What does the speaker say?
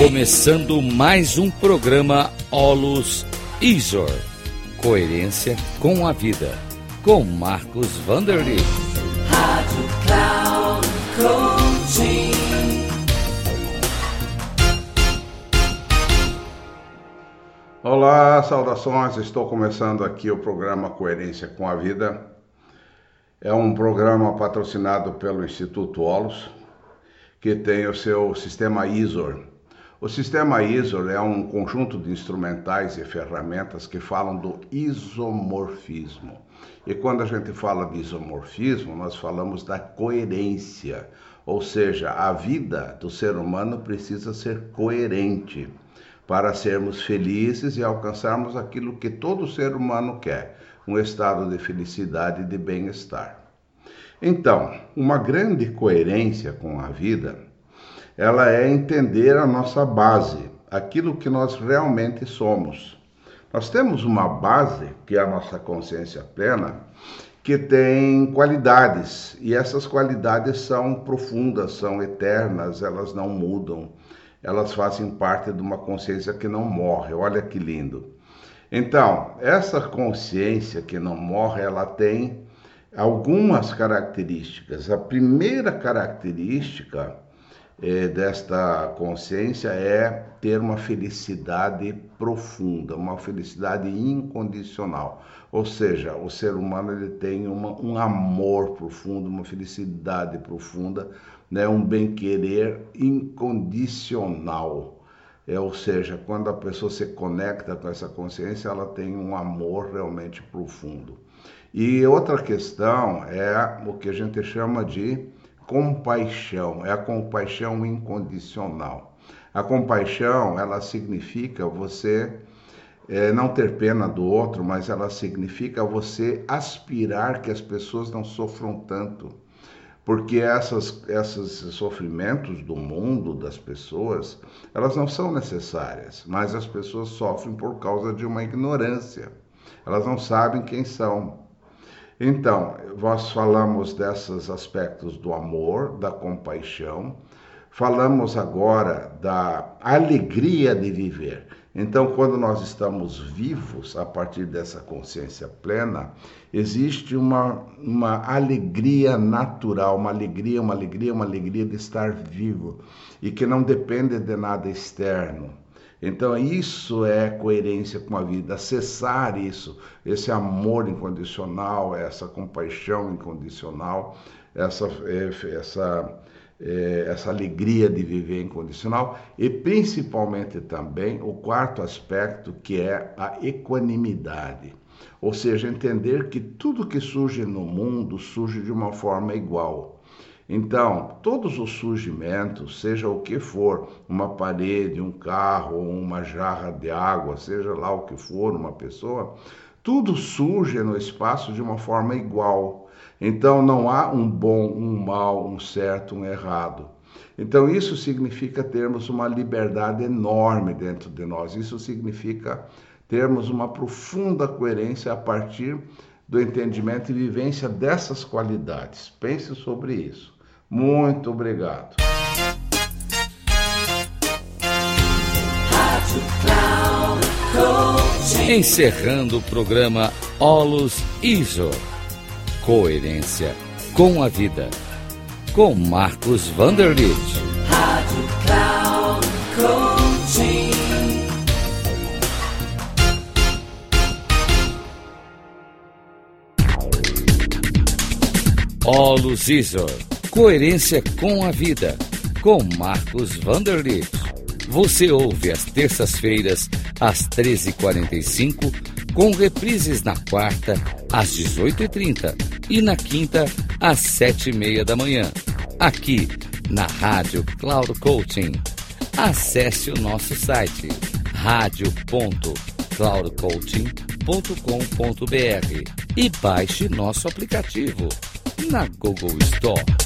Começando mais um programa Olus Isor. Coerência com a vida. Com Marcos Vanderly. Rádio Cloud Coaching. Olá, saudações. Estou começando aqui o programa Coerência com a Vida. É um programa patrocinado pelo Instituto Olus, que tem o seu sistema ISOR. O sistema ISOR é um conjunto de instrumentais e ferramentas que falam do isomorfismo. E quando a gente fala de isomorfismo, nós falamos da coerência, ou seja, a vida do ser humano precisa ser coerente para sermos felizes e alcançarmos aquilo que todo ser humano quer, um estado de felicidade e de bem-estar. Então, uma grande coerência com a vida, ela é entender a nossa base, aquilo que nós realmente somos. Nós temos uma base, que é a nossa consciência plena, que tem qualidades, e essas qualidades são profundas, são eternas, elas não mudam elas fazem parte de uma consciência que não morre. Olha que lindo. Então, essa consciência que não morre, ela tem algumas características. A primeira característica desta consciência é ter uma felicidade profunda, uma felicidade incondicional. Ou seja, o ser humano ele tem uma, um amor profundo, uma felicidade profunda, né? um bem-querer incondicional. É, ou seja, quando a pessoa se conecta com essa consciência, ela tem um amor realmente profundo. E outra questão é o que a gente chama de compaixão, é a compaixão incondicional. A compaixão, ela significa você é, não ter pena do outro, mas ela significa você aspirar que as pessoas não sofram tanto. Porque essas, esses sofrimentos do mundo, das pessoas, elas não são necessárias, mas as pessoas sofrem por causa de uma ignorância. Elas não sabem quem são. Então, nós falamos desses aspectos do amor, da compaixão, falamos agora da alegria de viver. Então, quando nós estamos vivos, a partir dessa consciência plena, existe uma, uma alegria natural, uma alegria, uma alegria, uma alegria de estar vivo e que não depende de nada externo. Então, isso é coerência com a vida, acessar isso, esse amor incondicional, essa compaixão incondicional, essa, é, essa, é, essa alegria de viver incondicional e principalmente também o quarto aspecto que é a equanimidade. Ou seja, entender que tudo que surge no mundo surge de uma forma igual. Então, todos os surgimentos, seja o que for, uma parede, um carro, uma jarra de água, seja lá o que for, uma pessoa, tudo surge no espaço de uma forma igual. Então, não há um bom, um mal, um certo, um errado. Então, isso significa termos uma liberdade enorme dentro de nós. Isso significa termos uma profunda coerência a partir do entendimento e vivência dessas qualidades. Pense sobre isso. Muito obrigado. Encerrando o programa Olus ISO. Coerência com a vida. Com Marcos Vanderlitt. Rádio. Olus Isor Coerência com a Vida, com Marcos Vanderlitt. Você ouve às terças-feiras, às 13h45, com reprises na quarta, às 18h30 e na quinta, às 7h30 da manhã. Aqui, na Rádio Cloud Coaching. Acesse o nosso site radio.cloudcoaching.com.br e baixe nosso aplicativo na Google Store.